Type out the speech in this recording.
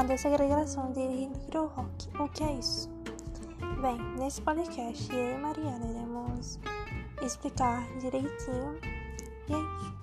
a desagregação de hard rock. O que é isso? Bem, nesse podcast eu e Mariana iremos explicar direitinho e é isso.